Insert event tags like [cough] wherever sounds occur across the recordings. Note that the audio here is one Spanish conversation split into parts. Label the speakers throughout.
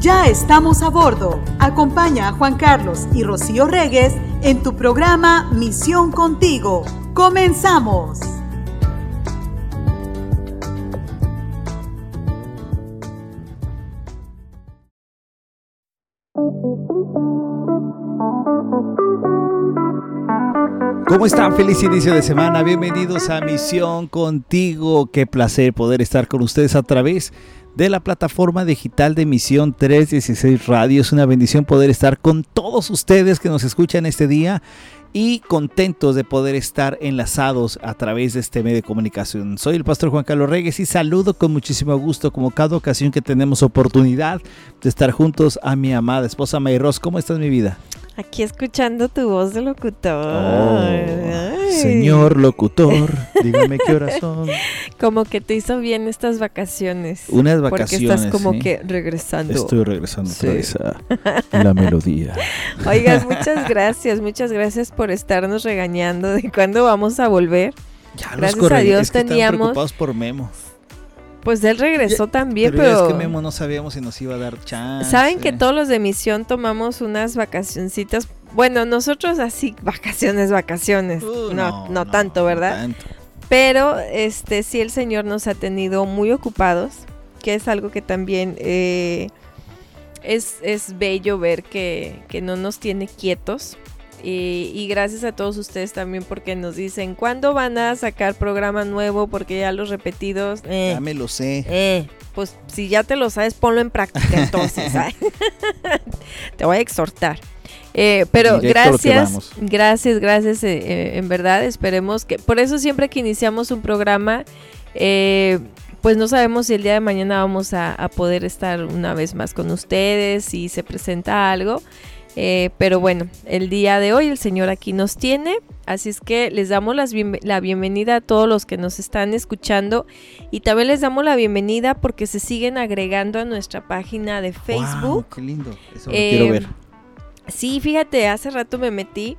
Speaker 1: Ya estamos a bordo. Acompaña a Juan Carlos y Rocío Regues en tu programa Misión Contigo. ¡Comenzamos!
Speaker 2: ¿Cómo están? Feliz inicio de semana. Bienvenidos a Misión Contigo. Qué placer poder estar con ustedes a través de la plataforma digital de Misión 316 Radio. Es una bendición poder estar con todos ustedes que nos escuchan este día y contentos de poder estar enlazados a través de este medio de comunicación. Soy el pastor Juan Carlos Reyes y saludo con muchísimo gusto, como cada ocasión que tenemos oportunidad de estar juntos a mi amada esposa Mayros. ¿Cómo estás, mi vida?
Speaker 3: Aquí escuchando tu voz de locutor.
Speaker 2: Oh, señor locutor, [laughs] dígame qué horas son.
Speaker 3: Como que te hizo bien estas vacaciones.
Speaker 2: Unas vacaciones.
Speaker 3: Porque estás como que regresando.
Speaker 2: Estoy regresando otra vez a [laughs] la melodía.
Speaker 3: Oigas, [laughs] muchas gracias, muchas gracias por estarnos regañando de cuándo vamos a volver.
Speaker 2: Ya
Speaker 3: Gracias a Dios
Speaker 2: es que están
Speaker 3: teníamos-
Speaker 2: preocupados por Memo.
Speaker 3: Pues él regresó también,
Speaker 2: Pero,
Speaker 3: pero,
Speaker 2: es que Memo no sabíamos si nos iba a dar chance.
Speaker 3: saben que todos los de misión tomamos unas vacacioncitas. Bueno, nosotros así [laughs] vacaciones, vacaciones.
Speaker 2: Uh,
Speaker 3: no, no, tanto, ¿verdad?
Speaker 2: tanto.
Speaker 3: Pero este sí el Señor nos ha tenido muy ocupados, que es algo que también eh, es, es bello ver que, que no nos tiene quietos. Y, y gracias a todos ustedes también porque nos dicen, ¿cuándo van a sacar programa nuevo? Porque ya los repetidos... eh,
Speaker 2: Ya me lo sé.
Speaker 3: eh, pues si ya te lo sabes, ponlo en práctica entonces. ¿sabes? [laughs] te voy a exhortar. Eh, pero gracias, gracias, gracias, eh, eh, en verdad, esperemos que, por eso siempre que iniciamos un programa, eh, pues no sabemos si el día de mañana vamos a, a poder estar una vez más con ustedes, si se presenta algo, eh, pero bueno, el día de hoy el Señor aquí nos tiene, así es que les damos las bienve- la bienvenida a todos los que nos están escuchando y también les damos la bienvenida porque se siguen agregando a nuestra página de Facebook.
Speaker 2: Wow, qué lindo. Eso lo
Speaker 3: Eh,
Speaker 2: quiero ver.
Speaker 3: Sí, fíjate, hace rato me metí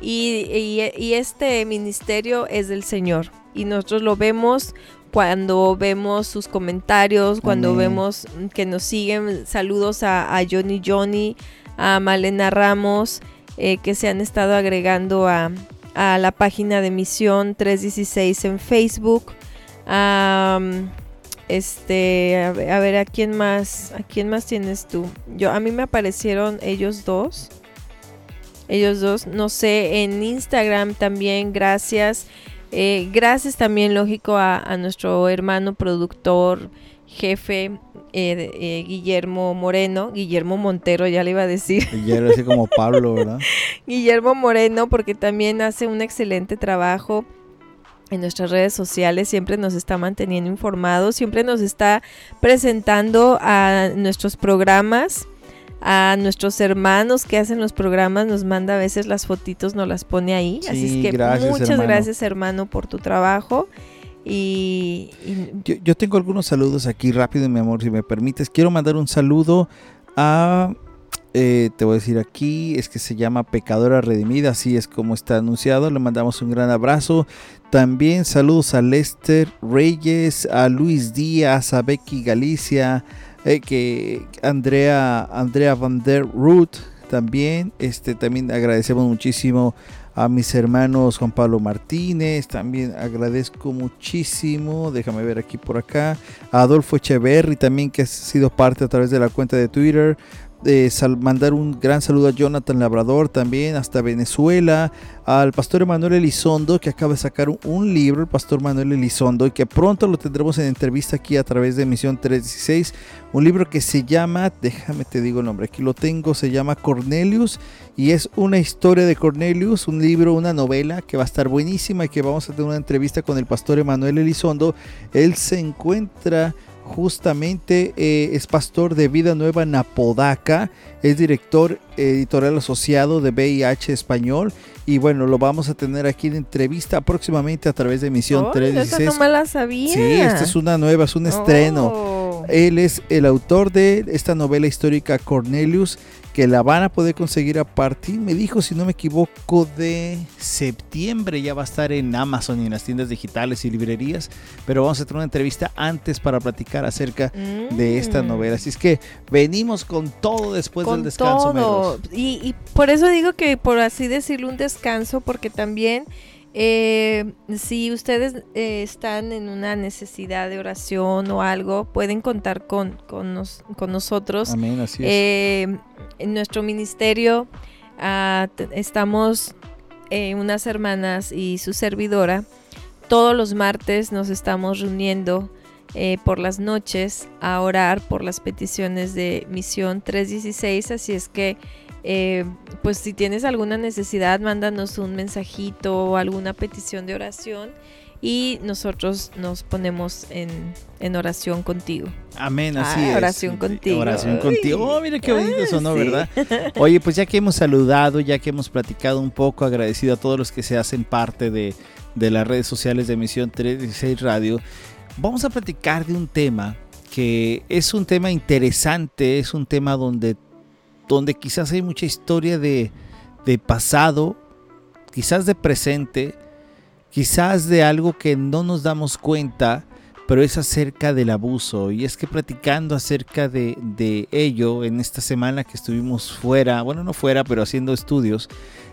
Speaker 3: y, y- y este ministerio es del Señor y nosotros lo vemos cuando vemos sus comentarios, cuando
Speaker 2: Amén.
Speaker 3: vemos que nos siguen. Saludos a, a Johnny Johnny, a Malena Ramos, eh, que se han estado agregando a, a la página de Misión 316 en Facebook. Am, este, a ver, a ver, ¿a quién más? ¿A quién más tienes tú? Yo, a mí me aparecieron ellos dos. Ellos dos, no sé, en Instagram también, gracias. Eh, gracias también, lógico, a, a nuestro hermano productor, jefe, eh, eh, Guillermo Moreno, Guillermo Montero, ya le iba a decir.
Speaker 2: Era así como Pablo, ¿verdad? [laughs]
Speaker 3: Guillermo Moreno, porque también hace un excelente trabajo en nuestras redes sociales, siempre nos está manteniendo informados, siempre nos está presentando a nuestros programas, a nuestros hermanos que hacen los programas, nos manda a veces las fotitos, nos las pone ahí. Así es que
Speaker 2: gracias,
Speaker 3: muchas
Speaker 2: hermano.
Speaker 3: gracias hermano por tu trabajo. Y,
Speaker 2: yo tengo algunos saludos aquí rápido, mi amor, si me permites. Quiero mandar un saludo a, eh, te voy a decir aquí, es que se llama Pecadora Redimida, así es como está anunciado. Le mandamos un gran abrazo. También saludos a Lester Reyes, a Luis Díaz, a Becky Galicia, eh, que Andrea, Andrea Van der Root también. Este, también agradecemos muchísimo a mis hermanos Juan Pablo Martínez, también agradezco muchísimo, déjame ver aquí por acá, a Adolfo Echeverry también que ha sido parte a través de la cuenta de Twitter, eh, sal- mandar un gran saludo a Jonathan Labrador también hasta Venezuela, al pastor Emanuel Elizondo que acaba de sacar un, un libro, el pastor Manuel Elizondo, y que pronto lo tendremos en entrevista aquí a través de Misión 316, un libro que se llama, déjame te digo el nombre, aquí lo tengo, se llama Cornelius y es una historia de Cornelius, un libro, una novela que va a estar buenísima y que vamos a tener una entrevista con el pastor Emanuel Elizondo. Él se encuentra justamente, eh, es pastor de Vida Nueva en Apodaca, es director editorial asociado de VIH Español y bueno, lo vamos a tener aquí en entrevista próximamente a través de Misión
Speaker 3: Ay,
Speaker 2: 316.
Speaker 3: esa no me la sabía.
Speaker 2: Sí, esta es una nueva, es un estreno. Él es el autor de esta novela histórica Cornelius, que la van a poder conseguir a partir, me dijo, si no me equivoco, de septiembre. Ya va a estar en Amazon y en las tiendas digitales y librerías. Pero vamos a tener una entrevista antes para platicar acerca de esta
Speaker 3: Mm.
Speaker 2: novela. Así es que venimos con todo después
Speaker 3: Con
Speaker 2: del descanso.
Speaker 3: todo.
Speaker 2: Meros.
Speaker 3: Y, y por eso digo que por así decirlo un descanso, porque también eh, si ustedes eh, están en una necesidad de oración o algo, pueden contar con, con, nos- con nosotros.
Speaker 2: Amén, así es.
Speaker 3: Eh, en nuestro ministerio ah, estamos unas hermanas y su servidora. Todos los martes nos estamos reuniendo por las noches a orar por las peticiones de Misión 316. Así es que, eh, pues si tienes alguna necesidad, mándanos un mensajito o alguna petición de oración y nosotros nos ponemos en, en oración contigo.
Speaker 2: Amén, así
Speaker 3: Ah,
Speaker 2: es.
Speaker 3: oración contigo.
Speaker 2: Oración contigo. Oh, mira qué bonito sonó,
Speaker 3: sí.
Speaker 2: ¿verdad? [laughs] Oye, pues ya que hemos saludado, ya que hemos platicado un poco, agradecido a todos los que se hacen parte de, de las redes sociales de Misión 316 Radio, vamos a platicar de un tema que es un tema interesante, es un tema donde, donde quizás hay mucha historia de, de pasado, quizás de presente, quizás de algo que no nos damos cuenta, pero es acerca del abuso. Y es que platicando acerca de, de ello en esta semana que estuvimos fuera, bueno, no fuera, pero haciendo estudios,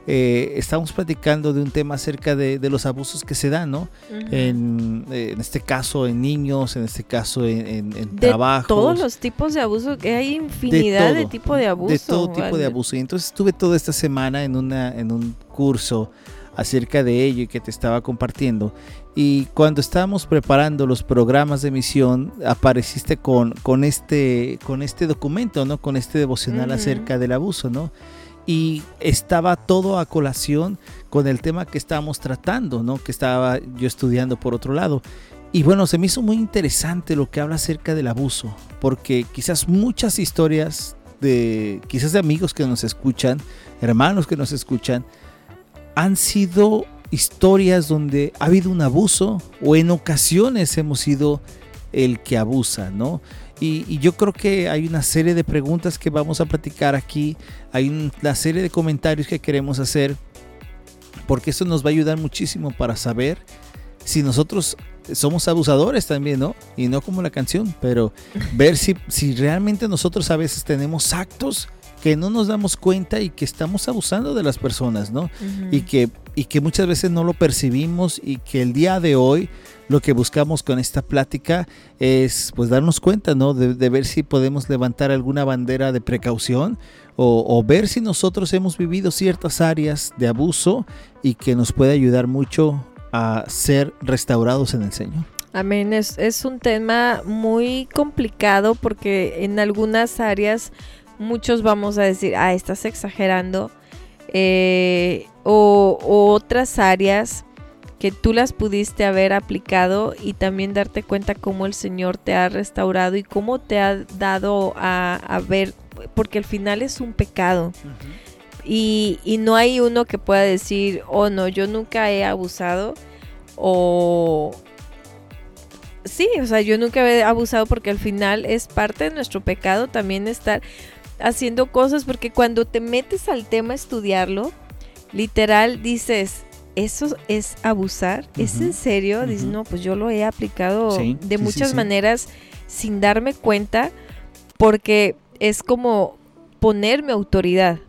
Speaker 2: eh, estamos platicando de un tema acerca de, de los abusos que se dan, ¿no?
Speaker 3: Ujú.
Speaker 2: En, eh, en este caso en niños, en este caso en, en, en
Speaker 3: de
Speaker 2: trabajos.
Speaker 3: todos los tipos de abuso que hay infinidad de,
Speaker 2: todo,
Speaker 3: tipo de abuso
Speaker 2: de todo tipo de
Speaker 3: Al-
Speaker 2: abuso. Y entonces estuve toda esta semana en, una, en un curso acerca de ello y que te estaba compartiendo. Y cuando estábamos preparando los programas de misión, apareciste con, con, este, con este documento, ¿no? Con este devocional
Speaker 3: Ujú.
Speaker 2: acerca del abuso, ¿no? Y estaba todo a colación con el tema que estábamos tratando, ¿no? Que estaba yo estudiando por otro lado. Y bueno, se me hizo muy interesante lo que habla acerca del abuso, porque quizás muchas historias de, quizás de amigos que nos escuchan, hermanos que nos escuchan, han sido historias donde ha habido un abuso o en ocasiones hemos sido el que abusa, ¿no? Y, yo creo que hay una serie de preguntas que vamos a platicar aquí, hay una serie de comentarios que queremos hacer, porque eso nos va a ayudar muchísimo para saber si nosotros somos abusadores también, ¿no? Y no como la canción, pero ver si, si realmente nosotros a veces tenemos actos que no nos damos cuenta y que estamos abusando de las personas, ¿no? Y que, y que muchas veces no lo percibimos y que el día de hoy lo que buscamos con esta plática es pues darnos cuenta, ¿no? De, de ver si podemos levantar alguna bandera de precaución o, o ver si nosotros hemos vivido ciertas áreas de abuso y que nos puede ayudar mucho a ser restaurados en el Señor.
Speaker 3: Amén, es, es un tema muy complicado porque en algunas áreas muchos vamos a decir, ah, estás exagerando, eh, o, o otras áreas que tú las pudiste haber aplicado y también darte cuenta cómo el Señor te ha restaurado y cómo te ha dado a, a ver, porque al final es un pecado. Y, y no hay uno que pueda decir, oh no, yo nunca he abusado o... Sí, o sea, yo nunca he abusado porque al final es parte de nuestro pecado también estar haciendo cosas porque cuando te metes al tema a estudiarlo, literal dices, ¿eso es abusar? ¿Es en serio? Dices, no, pues yo lo he aplicado
Speaker 2: Sí,
Speaker 3: de
Speaker 2: sí,
Speaker 3: muchas
Speaker 2: sí.
Speaker 3: maneras sin darme cuenta porque es como ponerme autoridad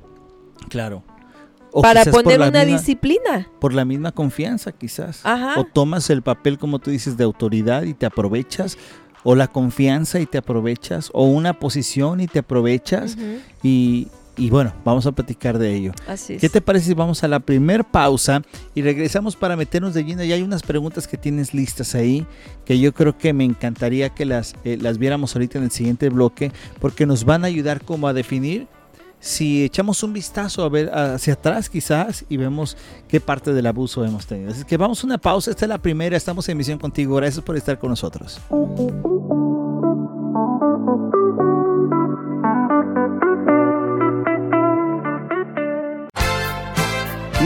Speaker 2: Claro. O
Speaker 3: para poner una
Speaker 2: misma-
Speaker 3: disciplina.
Speaker 2: por la misma confianza quizás.
Speaker 3: Ajá.
Speaker 2: O tomas el papel, como tú dices, de autoridad y te aprovechas, o la confianza y te aprovechas, o una posición y te aprovechas. Y, y bueno, vamos a platicar de ello.
Speaker 3: Así es.
Speaker 2: ¿Qué te parece si vamos a la primer pausa y regresamos para meternos de lleno? Ya hay unas preguntas que tienes listas ahí que yo creo que me encantaría que las, eh, las viéramos ahorita en el siguiente bloque porque nos van a ayudar como a definir si echamos un vistazo a ver hacia atrás quizás y vemos qué parte del abuso hemos tenido. Así que vamos a una pausa, esta es la primera, estamos en misión contigo, gracias por estar con nosotros.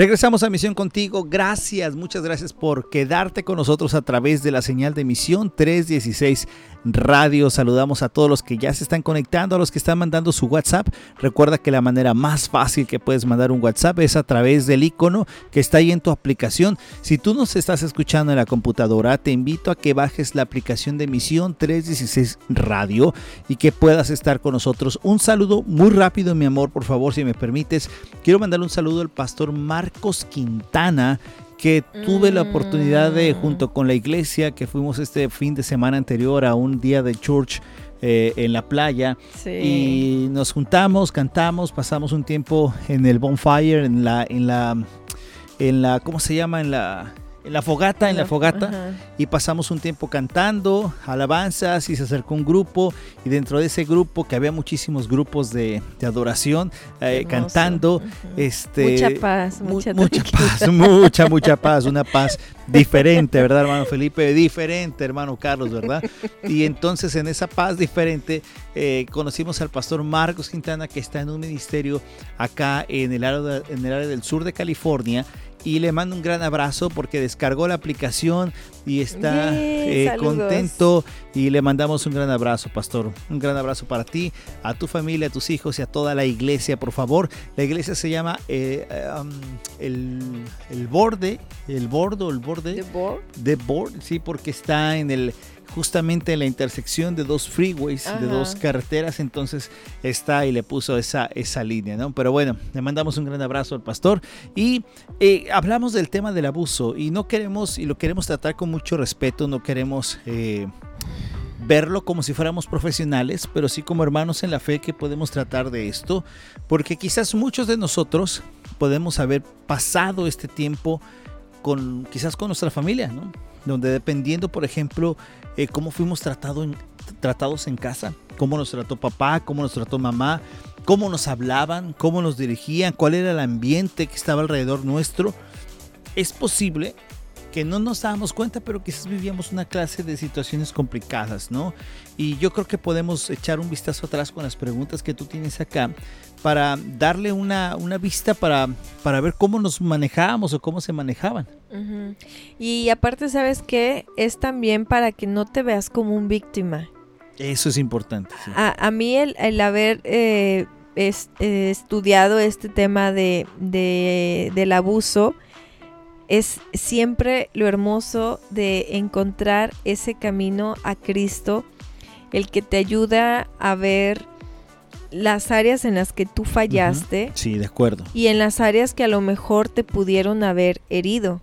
Speaker 2: Regresamos a Misión Contigo. Gracias, muchas gracias por quedarte con nosotros a través de la señal de Misión 316 Radio. Saludamos a todos los que ya se están conectando, a los que están mandando su WhatsApp. Recuerda que la manera más fácil que puedes mandar un WhatsApp es a través del icono que está ahí en tu aplicación. Si tú nos estás escuchando en la computadora, te invito a que bajes la aplicación de Misión 316 Radio y que puedas estar con nosotros. Un saludo muy rápido, mi amor, por favor, si me permites. Quiero mandarle un saludo al pastor Marcos Quintana que tuve la oportunidad de, mm. junto con la iglesia, que fuimos este fin de semana anterior a un día de church eh, en la playa y nos juntamos, cantamos, pasamos un tiempo en el bonfire, en la, en la, en la, ¿cómo se llama? En la en la fogata, en la fogata, y pasamos un tiempo cantando, alabanzas, y se acercó un grupo, y dentro de ese grupo, que había muchísimos grupos de, adoración, eh, cantando, este,
Speaker 3: mucha paz,
Speaker 2: mucha, mucha paz, mucha, mucha paz, una paz diferente, ¿verdad, hermano Felipe? Diferente, hermano Carlos, ¿verdad? Y entonces en esa paz diferente eh, conocimos al pastor Marcos Quintana, que está en un ministerio acá en el área, en el área del sur de California, y le mando un gran abrazo porque descargó la aplicación y está eh, contento y le mandamos un gran abrazo, pastor. Un gran abrazo para ti, a tu familia, a tus hijos y a toda la iglesia, por favor. La iglesia se llama eh, um, el, el, Borde, el Bordo, el Borde.
Speaker 3: The Board.
Speaker 2: The Board, sí, porque está en el justamente en la intersección de dos freeways, de dos carreteras, entonces está y le puso esa, esa línea, ¿no? Pero bueno, le mandamos un gran abrazo al pastor y eh, hablamos del tema del abuso y no queremos, y lo queremos tratar con mucho respeto, no queremos... Eh, verlo como si fuéramos profesionales, pero sí como hermanos en la fe que podemos tratar de esto, porque quizás muchos de nosotros podemos haber pasado este tiempo con quizás con nuestra familia, ¿no? Donde dependiendo, por ejemplo, eh, cómo fuimos tratados en casa, cómo nos trató papá, cómo nos trató mamá, cómo nos hablaban, cómo nos dirigían, cuál era el ambiente que estaba alrededor nuestro. Es posible que no nos dábamos cuenta, pero quizás vivíamos una clase de situaciones complicadas, ¿no? Y yo creo que podemos echar un vistazo atrás con las preguntas que tú tienes acá para darle una, una vista para, para ver cómo nos manejábamos o cómo se manejaban.
Speaker 3: Y aparte, ¿sabes qué? Es también para que no te veas como un víctima.
Speaker 2: Eso es importante.
Speaker 3: A, mí el, haber eh, eh, estudiado este tema de, del abuso es siempre lo hermoso de encontrar ese camino a Cristo, el que te ayuda a ver las áreas en las que tú fallaste.
Speaker 2: Sí, de acuerdo.
Speaker 3: Y en las áreas que a lo mejor te pudieron haber herido.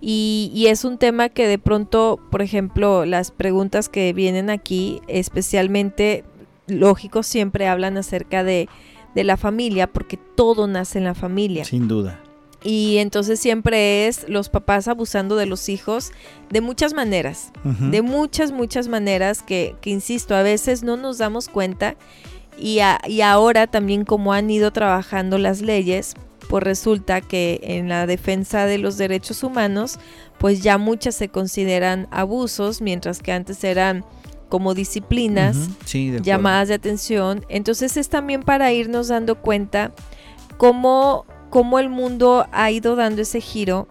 Speaker 3: y, es un tema que de pronto, por ejemplo, las preguntas que vienen aquí, especialmente, lógico, siempre hablan acerca de, de la familia, porque todo nace en la familia.
Speaker 2: Sin duda.
Speaker 3: Y entonces siempre es los papás abusando de los hijos de muchas maneras, de muchas, muchas maneras que, que, insisto, a veces no nos damos cuenta y, ahora también como han ido trabajando las leyes, pues resulta que en la defensa de los derechos humanos, pues ya muchas se consideran abusos, mientras que antes eran como disciplinas, llamadas de atención. Entonces es también para irnos dando cuenta cómo, cómo el mundo ha ido dando ese giro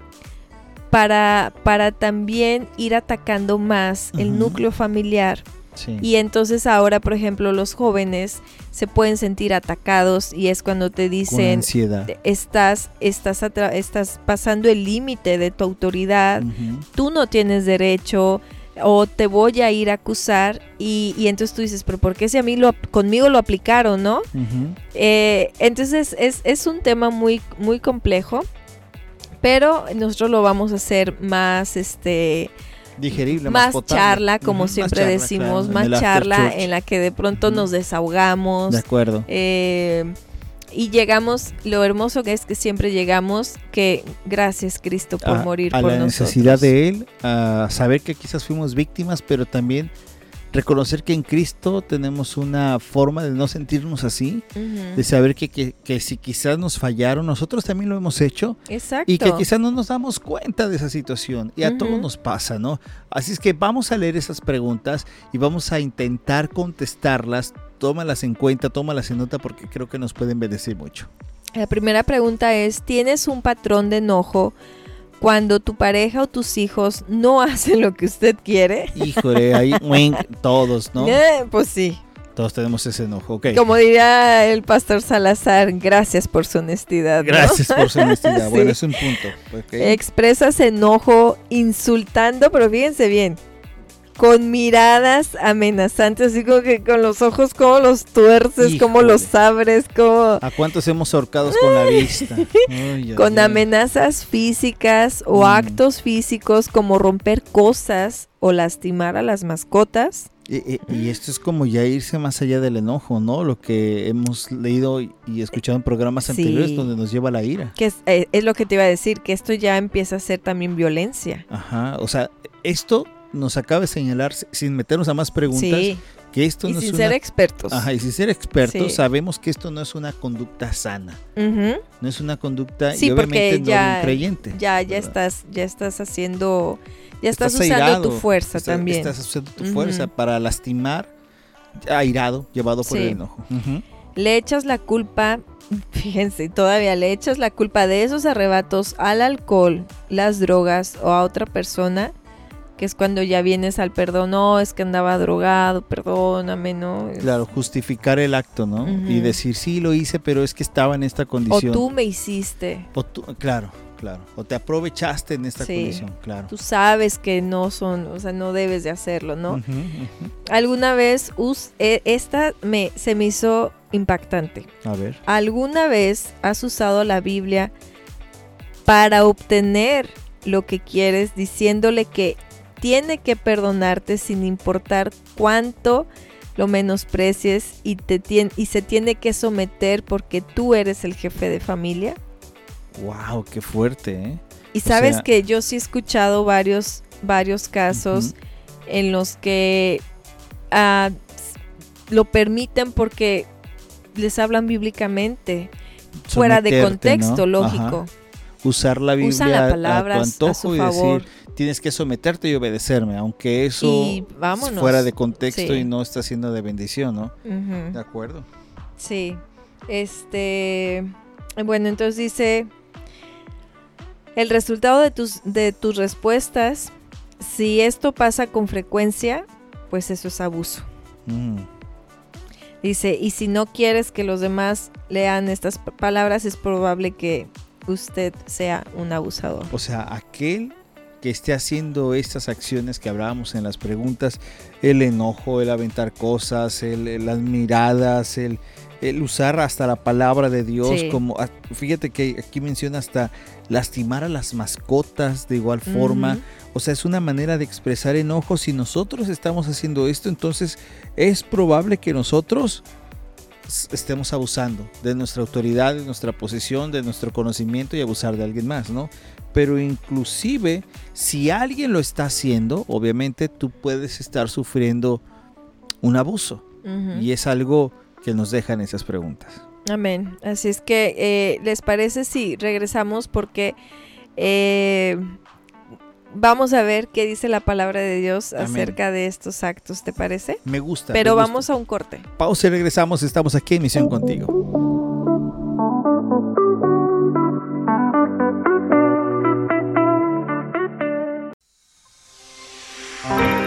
Speaker 3: para, para también ir atacando más el núcleo familiar. Y entonces ahora, por ejemplo, los jóvenes se pueden sentir atacados y es cuando te dicen, estás, estás, estás pasando el límite de tu autoridad, tú no tienes derecho o te voy a ir a acusar y, entonces tú dices, pero ¿por qué si a mí lo, conmigo lo aplicaron, no? Eh, entonces es, es un tema muy, muy complejo, pero nosotros lo vamos a hacer más, este
Speaker 2: digerible,
Speaker 3: más, charla, como siempre decimos, más charla en la que de pronto nos desahogamos.
Speaker 2: De acuerdo.
Speaker 3: Eh, Y llegamos, lo hermoso que es que siempre llegamos, que gracias Cristo por
Speaker 2: a,
Speaker 3: morir
Speaker 2: a
Speaker 3: por
Speaker 2: la
Speaker 3: nosotros.
Speaker 2: necesidad de Él, a saber que quizás fuimos víctimas, pero también reconocer que en Cristo tenemos una forma de no sentirnos así, de saber que, que- que si quizás nos fallaron, nosotros también lo hemos hecho
Speaker 3: Exacto.
Speaker 2: y que quizás no nos damos cuenta de esa situación y a todos
Speaker 3: Ujú.
Speaker 2: nos pasa, ¿no? Así es que vamos a leer esas preguntas y vamos a intentar contestarlas, tómalas en cuenta, tómalas en nota porque creo que nos pueden bendecir mucho.
Speaker 3: La primera pregunta es, ¿tienes un patrón de enojo cuando tu pareja o tus hijos no [laughs] hacen lo que usted quiere?
Speaker 2: Híjole, ahí [laughs] todos, ¿no?
Speaker 3: Eh, pues sí.
Speaker 2: Todos tenemos ese enojo, ok.
Speaker 3: Como diría el pastor Salazar, gracias por su honestidad. ¿no?
Speaker 2: Gracias por su honestidad. [laughs]
Speaker 3: Sí.
Speaker 2: Bueno, es un punto. ok.
Speaker 3: Expresas enojo insultando, pero fíjense bien, con miradas amenazantes, así como que con los ojos como los tuerces, como
Speaker 2: Híjole.
Speaker 3: los abres, como
Speaker 2: ¿A cuántos hemos ahorcados con la vista? [laughs] Ay,
Speaker 3: con
Speaker 2: ay.
Speaker 3: amenazas físicas o
Speaker 2: Mm.
Speaker 3: actos físicos como romper cosas o lastimar a las mascotas.
Speaker 2: Y, esto es como ya irse más allá del enojo, ¿no? Lo que hemos leído y escuchado en programas
Speaker 3: Sí.
Speaker 2: anteriores donde nos lleva a la ira.
Speaker 3: Que es, eh, es lo que te iba a decir, que esto ya empieza a ser también violencia.
Speaker 2: Ajá. O sea, esto nos acaba de señalar, sin meternos a más preguntas,
Speaker 3: Sí,
Speaker 2: que esto
Speaker 3: y
Speaker 2: no
Speaker 3: sin
Speaker 2: es
Speaker 3: ser
Speaker 2: una...
Speaker 3: expertos.
Speaker 2: Ajá, y sin ser expertos,
Speaker 3: Sí.
Speaker 2: sabemos que esto no es una conducta sana.
Speaker 3: Ujú.
Speaker 2: No es una conducta
Speaker 3: Sí,
Speaker 2: y obviamente
Speaker 3: porque
Speaker 2: no
Speaker 3: ya-
Speaker 2: un creyente.
Speaker 3: Ya, ya
Speaker 2: ¿verdad?
Speaker 3: estás, ya estás haciendo, ya estás,
Speaker 2: Estás
Speaker 3: usando
Speaker 2: airado,
Speaker 3: tu fuerza
Speaker 2: Estás-
Speaker 3: también.
Speaker 2: Estás usando tu fuerza para lastimar, airado, llevado por el enojo. Ujú.
Speaker 3: Le echas la culpa, [laughs] fíjense, todavía le echas la culpa de esos arrebatos al alcohol, las drogas o a otra persona, que es cuando ya vienes al perdón, no, es que andaba drogado, perdóname, ¿no? Es-
Speaker 2: Claro, justificar el acto, ¿no? Y decir, sí, lo hice, pero es que estaba en esta
Speaker 3: O
Speaker 2: condición.
Speaker 3: tú me hiciste.
Speaker 2: O tú- claro, claro. O te aprovechaste en esta
Speaker 3: Sí.
Speaker 2: condición, claro.
Speaker 3: Tú sabes que no son, o sea, no debes de hacerlo, ¿no? Alguna vez, us- eh, esta me, se me hizo impactante.
Speaker 2: A ver.
Speaker 3: ¿Alguna vez has usado la Biblia para obtener lo que quieres diciéndole que tiene que perdonarte sin importar cuánto lo menosprecies y, te y se tiene que someter porque tú eres el jefe de familia?
Speaker 2: Wow, qué fuerte, ¿eh?
Speaker 3: Y
Speaker 2: O
Speaker 3: sabes
Speaker 2: sea-
Speaker 3: que yo sí he escuchado varios, varios casos en los que ah, lo permiten porque les hablan bíblicamente, fuera de contexto,
Speaker 2: ¿no?
Speaker 3: lógico.
Speaker 2: Ajá. Usar la Biblia
Speaker 3: Usan la
Speaker 2: a-
Speaker 3: palabra
Speaker 2: a
Speaker 3: a
Speaker 2: tu antojo y
Speaker 3: favor.
Speaker 2: decir, tienes que someterte y obedecerme, aunque eso fuera de contexto
Speaker 3: Sí.
Speaker 2: y no está siendo de bendición, ¿no? De acuerdo.
Speaker 3: Sí. Este. Bueno, entonces dice. El resultado de tus, de tus respuestas, si esto pasa con frecuencia, pues eso es abuso.
Speaker 2: Mm.
Speaker 3: Dice, y si no quieres que los demás lean estas palabras, es probable que usted sea un abusador.
Speaker 2: O sea, aquel que esté haciendo estas acciones que hablábamos en las preguntas, el enojo, el aventar cosas, el, las miradas, el, el usar hasta la palabra de Dios,
Speaker 3: Sí.
Speaker 2: como ah, fíjate que aquí menciona hasta lastimar a las mascotas de igual forma. O sea, es una manera de expresar enojo. Si nosotros estamos haciendo esto, entonces es probable que nosotros estemos abusando de nuestra autoridad, de nuestra posición, de nuestro conocimiento y abusar de alguien más, ¿no? Pero inclusive, si alguien lo está haciendo, obviamente tú puedes estar sufriendo un abuso. Y es algo que nos dejan esas preguntas.
Speaker 3: Amén. Así es que, eh, ¿les parece si regresamos? Porque eh, vamos a ver qué dice la palabra de Dios
Speaker 2: Amén.
Speaker 3: acerca de estos actos, ¿te parece?
Speaker 2: Me gusta.
Speaker 3: Pero
Speaker 2: me gusta.
Speaker 3: vamos a un corte.
Speaker 2: Pausa y regresamos. Estamos aquí en Misión Contigo.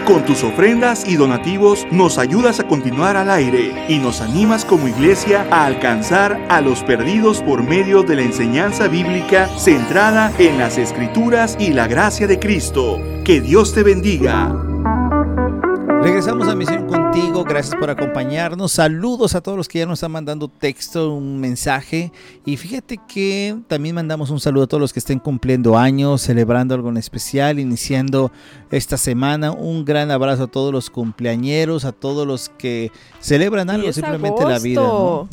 Speaker 4: Con tus ofrendas y donativos nos ayudas a continuar al aire y nos animas como iglesia a alcanzar a los perdidos por medio de la enseñanza bíblica centrada en las escrituras y la gracia de Cristo. Que Dios te bendiga.
Speaker 2: Regresamos a Misión Contigo, gracias por acompañarnos. Saludos a todos los que ya nos están mandando texto, un mensaje. Y fíjate que también mandamos un saludo a todos los que estén cumpliendo años, celebrando algo en especial, iniciando esta semana. Un gran abrazo a todos los cumpleañeros, a todos los que celebran algo, simplemente la vida.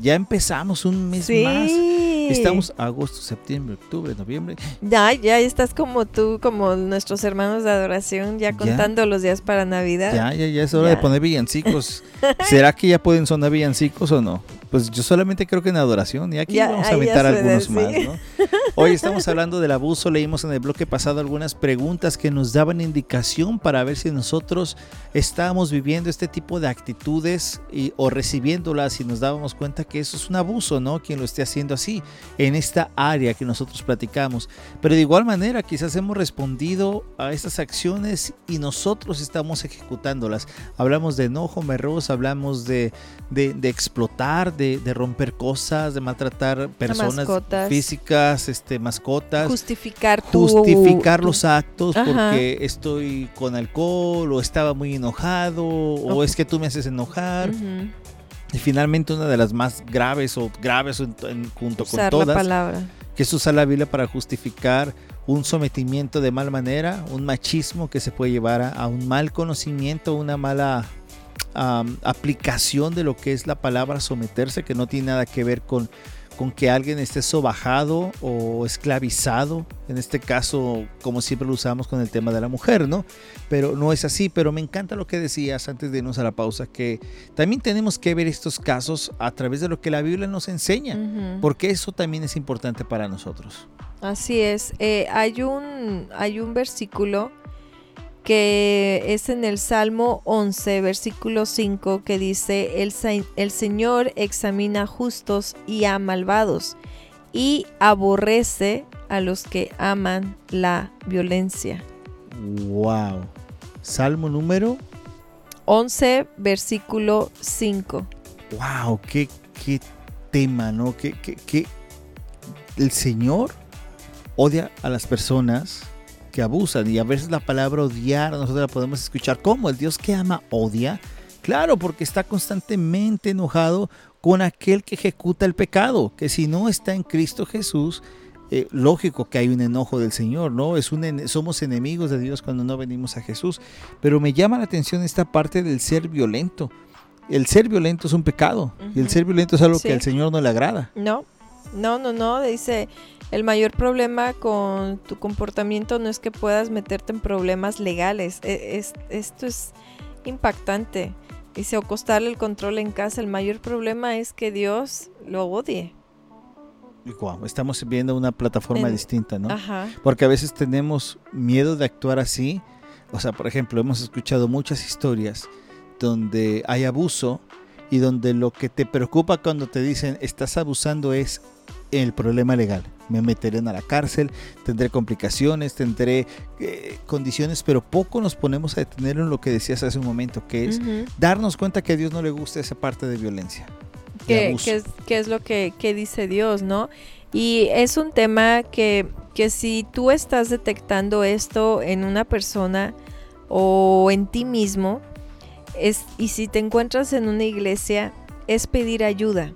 Speaker 2: Ya empezamos un mes más. Estamos agosto, septiembre, octubre, noviembre.
Speaker 3: Ya, ya estás como tú, como nuestros hermanos de adoración, ya contando los días para Navidad.
Speaker 2: Ya, ya, ya es hora de poner villancicos. ¿Será que ya pueden sonar villancicos o no? Pues yo solamente creo que en adoración y aquí vamos a meter algunos más, ¿no? Hoy estamos hablando del abuso, leímos en el bloque pasado algunas preguntas que nos daban indicación para ver si nosotros estábamos viviendo este tipo de actitudes y, o recibiéndolas y nos dábamos cuenta que eso es un abuso, ¿no? Quien lo esté haciendo así en esta área que nosotros platicamos. Pero de igual manera quizás hemos respondido a estas acciones y nosotros estamos ejecutándolas. Hablamos de enojo, merros, hablamos de, de, de explotar, de, romper cosas, de maltratar personas físicas, este, mascotas.
Speaker 3: Justificar
Speaker 2: Justificar los actos porque estoy con alcohol o estaba muy enojado o es que tú me haces enojar. Y finalmente una de las más graves o graves junto con todas,
Speaker 3: palabra.
Speaker 2: que es usar la Biblia para justificar un sometimiento de mal manera, un machismo que se puede llevar a un mal conocimiento, una mala aplicación de lo que es la palabra someterse, que no tiene nada que ver con, con que alguien esté sobajado o esclavizado, en este caso, como siempre lo usamos con el tema de la mujer, ¿no? Pero no es así, pero me encanta lo que decías antes de irnos a la pausa, que también tenemos que ver estos casos a través de lo que la Biblia nos enseña, porque eso también es importante para nosotros.
Speaker 3: Así es, eh, hay, un, hay un versículo que es en el Salmo 11, versículo 5, que dice, el, el Señor examina justos y a malvados y aborrece a los que aman la violencia.
Speaker 2: Wow. Salmo número
Speaker 3: 11, versículo 5.
Speaker 2: Wow, qué, qué tema, ¿no? Que, que el Señor odia a las personas que abusan. Y a veces la palabra odiar, nosotros la podemos escuchar como el Dios que ama odia. Claro, porque está constantemente enojado con aquel que ejecuta el pecado, que si no está en Cristo Jesús, eh, lógico que hay un enojo del Señor, ¿no? Es un, somos enemigos de Dios cuando no venimos a Jesús. Pero me llama la atención esta parte del ser violento. El ser violento es un pecado y el ser violento es algo que al Señor no le agrada.
Speaker 3: No, no, no, no, dice, el mayor problema con tu comportamiento no es que puedas meterte en problemas legales. E, esto es impactante. Dice, o costarle el control en casa. El mayor problema es que Dios lo odie.
Speaker 2: estamos viendo una plataforma distinta, ¿no? Porque a veces tenemos miedo de actuar así. O sea, por ejemplo, hemos escuchado muchas historias donde hay abuso y donde lo que te preocupa cuando te dicen estás abusando es el problema legal. Me meteré a la cárcel, tendré complicaciones, tendré eh, condiciones, pero poco nos ponemos a detener en lo que decías hace un momento, que es darnos cuenta que a Dios no le gusta esa parte de violencia.
Speaker 3: ¿Qué, es, es, lo que, dice Dios, no? Y es un tema que, que si tú estás detectando esto en una persona o en ti mismo, es, y si te encuentras en una iglesia, es pedir ayuda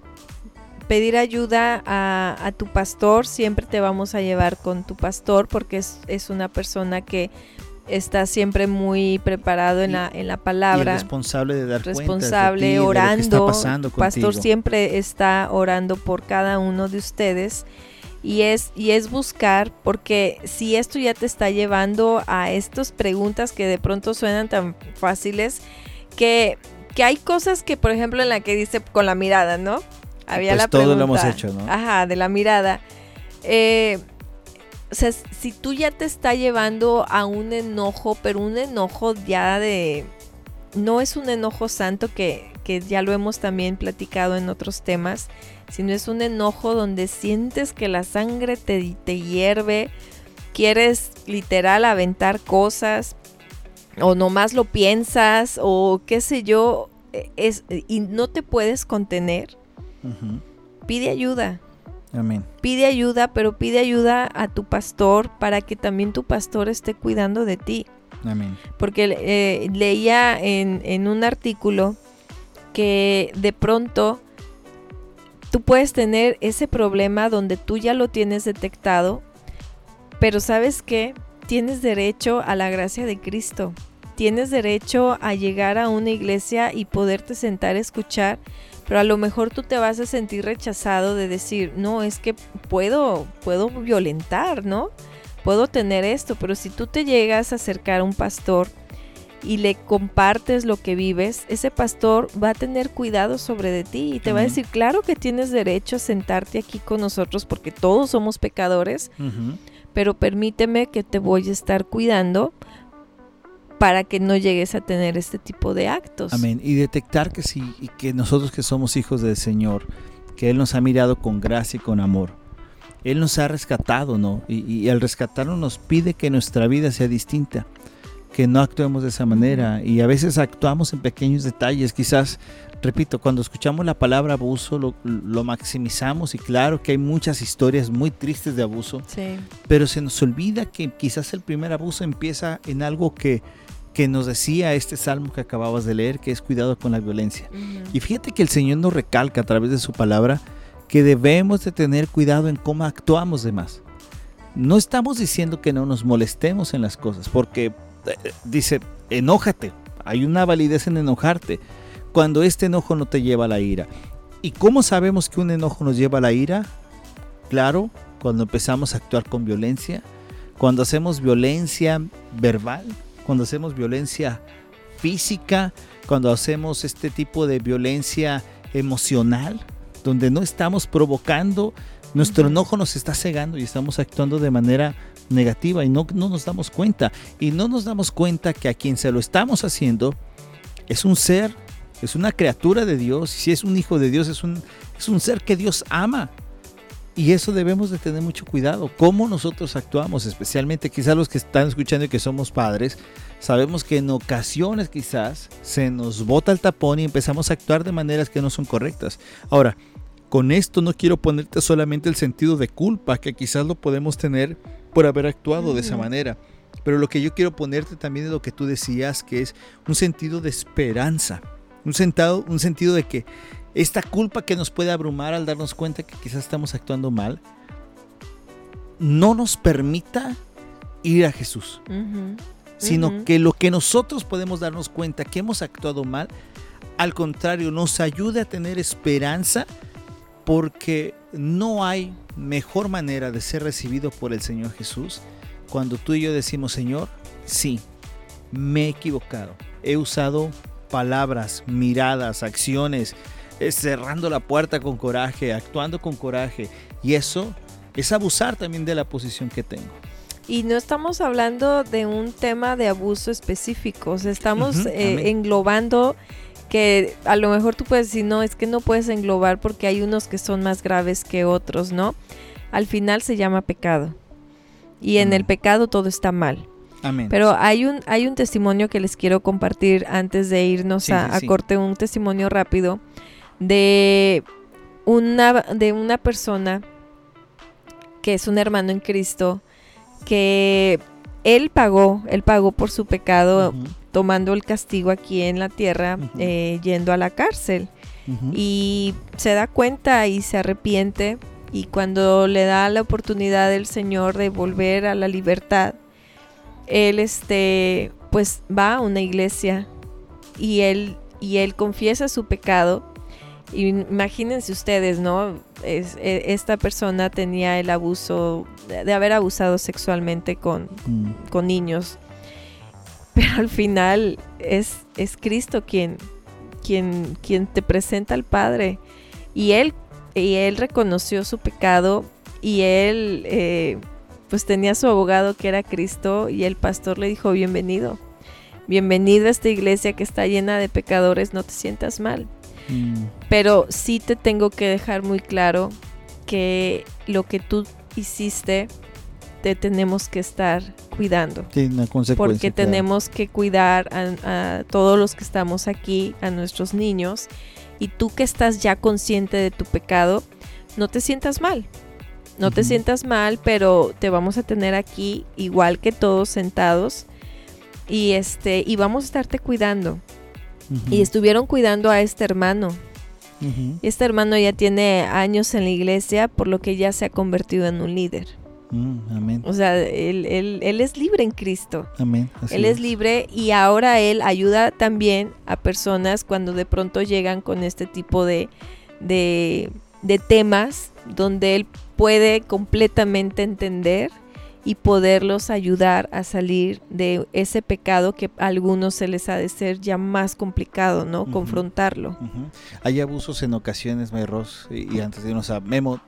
Speaker 3: pedir ayuda a, tu pastor, siempre te vamos a llevar con tu pastor porque es, una persona que está siempre muy preparado en, la, en la palabra.
Speaker 2: responsable de dar
Speaker 3: responsable, orando. pastor siempre está orando por cada uno de ustedes. Y es, y es buscar, porque si esto ya te está llevando a estas preguntas que de pronto suenan tan fáciles, que, que hay cosas que, por ejemplo, en la que dice con la mirada, ¿no? Había pues la pregunta.
Speaker 2: Todo lo hemos hecho, ¿no?
Speaker 3: Ajá, de la mirada. Eh, o sea, si tú ya te está llevando a un enojo, pero un enojo ya de... No es un enojo santo que, que ya lo hemos también platicado en otros temas, sino es un enojo donde sientes que la sangre te, te hierve, quieres literal aventar cosas, o nomás lo piensas, o qué sé yo, e, es, y no te puedes contener Pide ayuda.
Speaker 2: Amén.
Speaker 3: Pide ayuda, pero pide ayuda a tu pastor para que también tu pastor esté cuidando de ti.
Speaker 2: Amén.
Speaker 3: Porque eh, leía en, en un artículo que de pronto tú puedes tener ese problema donde tú ya lo tienes detectado, pero sabes que tienes derecho a la gracia de Cristo. Tienes derecho a llegar a una iglesia y poderte sentar a escuchar, pero a lo mejor tú te vas a sentir rechazado de decir, no, es que puedo, puedo violentar, ¿no? Puedo tener esto, pero si tú te llegas a acercar a un pastor y le compartes lo que vives, ese pastor va a tener cuidado sobre de ti y te va a decir, claro que tienes derecho a sentarte aquí con nosotros porque todos somos pecadores,
Speaker 2: Ujú.
Speaker 3: Pero permíteme que te voy a estar cuidando para que no llegues a tener este tipo de actos.
Speaker 2: Amén. Y detectar que sí, y que nosotros que somos hijos del Señor, que Él nos ha mirado con gracia y con amor. Él nos ha rescatado, ¿no? Y, y al rescatarnos nos pide que nuestra vida sea distinta, que no actuemos de esa manera. Y a veces actuamos en pequeños detalles. Quizás, repito, cuando escuchamos la palabra abuso lo, lo maximizamos y claro que hay muchas historias muy tristes de abuso,
Speaker 3: Sí.
Speaker 2: pero se nos olvida que quizás el primer abuso empieza en algo que, que nos decía este salmo que acababas de leer, que es cuidado con la violencia. Y fíjate que el Señor nos recalca a través de su palabra que debemos de tener cuidado en cómo actuamos de más. No estamos diciendo que no nos molestemos en las cosas, porque eh, dice, enójate, hay una validez en enojarte, cuando este enojo no te lleva a la ira. ¿Y cómo sabemos que un enojo nos lleva a la ira? Claro, cuando empezamos a actuar con violencia, cuando hacemos violencia verbal, cuando hacemos violencia física, cuando hacemos este tipo de violencia emocional, donde no estamos provocando, nuestro enojo nos está cegando y estamos actuando de manera negativa y no, no nos damos cuenta. Y no nos damos cuenta que a quien se lo estamos haciendo es un ser, es una criatura de Dios. Y si es un hijo de Dios, es un, es un ser que Dios ama. Y eso debemos de tener mucho cuidado, cómo nosotros actuamos, especialmente quizás los que están escuchando y que somos padres, sabemos que en ocasiones quizás se nos bota el tapón y empezamos a actuar de maneras que no son correctas. Ahora, con esto no quiero ponerte solamente el sentido de culpa, que quizás lo podemos tener por haber actuado de esa manera, pero lo que yo quiero ponerte también es lo que tú decías, que es un sentido de esperanza, un, sentado, un sentido de que esta culpa que nos puede abrumar al darnos cuenta que quizás estamos actuando mal, no nos permita ir a Jesús, sino que lo que nosotros podemos darnos cuenta que hemos actuado mal, al contrario, nos ayude a tener esperanza porque no hay mejor manera de ser recibido por el Señor Jesús cuando tú y yo decimos, Señor, sí, me he equivocado, he usado palabras, miradas, acciones, eh, cerrando la puerta con coraje, actuando con coraje, y eso es abusar también de la posición que tengo.
Speaker 3: Y no estamos hablando de un tema de abuso específico, o sea, estamos eh, englobando que a lo mejor tú puedes decir, no, es que no puedes englobar porque hay unos que son más graves que otros, ¿no? Al final se llama pecado. Y en el pecado todo está mal.
Speaker 2: Amén.
Speaker 3: Pero hay un, hay un testimonio que les quiero compartir antes de irnos
Speaker 2: Sí,
Speaker 3: a,
Speaker 2: sí,
Speaker 3: a
Speaker 2: sí.
Speaker 3: corte, un testimonio rápido de una, de una persona que es un hermano en Cristo, que él pagó, él pagó por su pecado tomando el castigo aquí en la tierra, eh, yendo a la cárcel y se da cuenta y se arrepiente y cuando le da la oportunidad el Señor de volver a la libertad, él este pues va a una iglesia y él y él confiesa su pecado. Imagínense ustedes, ¿no? Es- e- esta persona tenía el abuso de, de haber abusado sexualmente con,
Speaker 2: Mm,
Speaker 3: con niños. Pero al final es, es Cristo quien, quien, quien te presenta al Padre. Y él, y él reconoció su pecado y él eh, pues tenía su abogado que era Cristo y el pastor le dijo bienvenido. Bienvenido a esta iglesia que está llena de pecadores, no te sientas mal.
Speaker 2: mm,
Speaker 3: Pero sí te tengo que dejar muy claro que lo que tú hiciste te tenemos que estar cuidando.
Speaker 2: Tiene una consecuencia.
Speaker 3: Porque
Speaker 2: claro.
Speaker 3: tenemos que cuidar a, a todos los que estamos aquí, a nuestros niños. Y tú que estás ya consciente de tu pecado, no te sientas mal. No te sientas mal, pero te vamos a tener aquí igual que todos sentados y este y vamos a estarte cuidando. Y estuvieron cuidando a este hermano. Este hermano ya tiene años en la iglesia, por lo que ya se ha convertido en un líder.
Speaker 2: mm, amén.
Speaker 3: O sea, él, él- él es libre en Cristo.
Speaker 2: Amén. así
Speaker 3: Él es libre y ahora él ayuda también a personas cuando de pronto llegan con este tipo de, de, de temas donde él puede completamente entender y poderlos ayudar a salir de ese pecado que a algunos se les ha de ser ya más complicado, ¿no? Confrontarlo.
Speaker 2: Hay abusos en ocasiones, Mayros, y, y antes de irnos a Memo,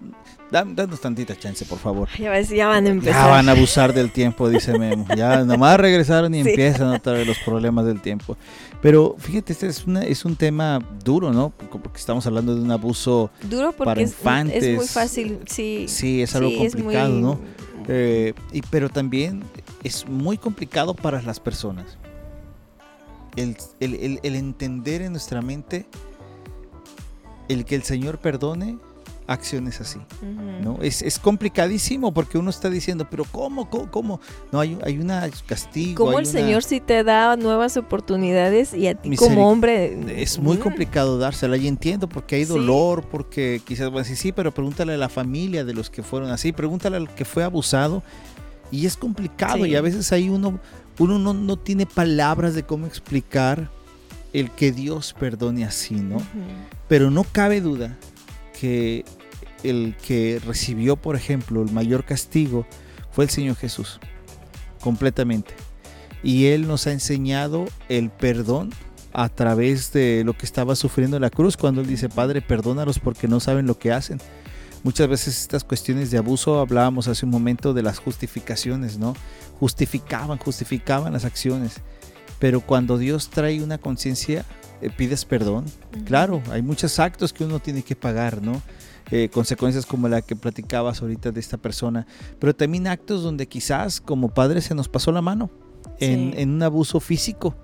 Speaker 2: da- danos tantita chance, por favor.
Speaker 3: Ya, ves, ya van a empezar.
Speaker 2: Ya van a abusar del tiempo, dice Memo. Ya nomás regresaron y
Speaker 3: Sí.
Speaker 2: empiezan otra vez los problemas del tiempo. Pero fíjate, este es, una- es un tema duro, ¿no? Porque estamos hablando de un abuso,
Speaker 3: Duro porque
Speaker 2: para
Speaker 3: es, es
Speaker 2: infantes.
Speaker 3: muy fácil, sí.
Speaker 2: sí, es algo
Speaker 3: sí, es
Speaker 2: complicado,
Speaker 3: muy-
Speaker 2: ¿no? Eh, y, pero también es muy complicado para las personas. El, el- el- el entender en nuestra mente el que el Señor perdone acciones así.
Speaker 3: Ujú.
Speaker 2: ¿no? Es, es complicadísimo porque uno está diciendo, pero ¿cómo? ¿Cómo? cómo? No, hay, hay un castigo.
Speaker 3: Como
Speaker 2: hay
Speaker 3: el
Speaker 2: una-
Speaker 3: Señor sí te da nuevas oportunidades y a ti
Speaker 2: Miseric-
Speaker 3: como hombre...
Speaker 2: Es muy
Speaker 3: mm,
Speaker 2: complicado dársela y entiendo porque hay
Speaker 3: Sí.
Speaker 2: dolor, porque quizás a decir, sí, pero pregúntale a la familia de los que fueron así, pregúntale al que fue abusado y es complicado
Speaker 3: Sí.
Speaker 2: y a veces ahí uno, uno no, no tiene palabras de cómo explicar el que Dios perdone así, ¿no?
Speaker 3: ujú.
Speaker 2: Pero no cabe duda que el que recibió, por ejemplo, el mayor castigo fue el Señor Jesús, completamente. Y Él nos ha enseñado el perdón a través de lo que estaba sufriendo en la cruz, cuando Él dice, Padre, perdónalos porque no saben lo que hacen. Muchas veces estas cuestiones de abuso, hablábamos hace un momento de las justificaciones, ¿no? Justificaban, justificaban las acciones. Pero cuando Dios trae una conciencia, eh, pides perdón, Claro, hay muchos actos que uno tiene que pagar, ¿no? Eh, consecuencias como la que platicabas ahorita de esta persona, pero también actos donde quizás como padres se nos pasó la mano en,
Speaker 3: Sí.
Speaker 2: en un abuso físico.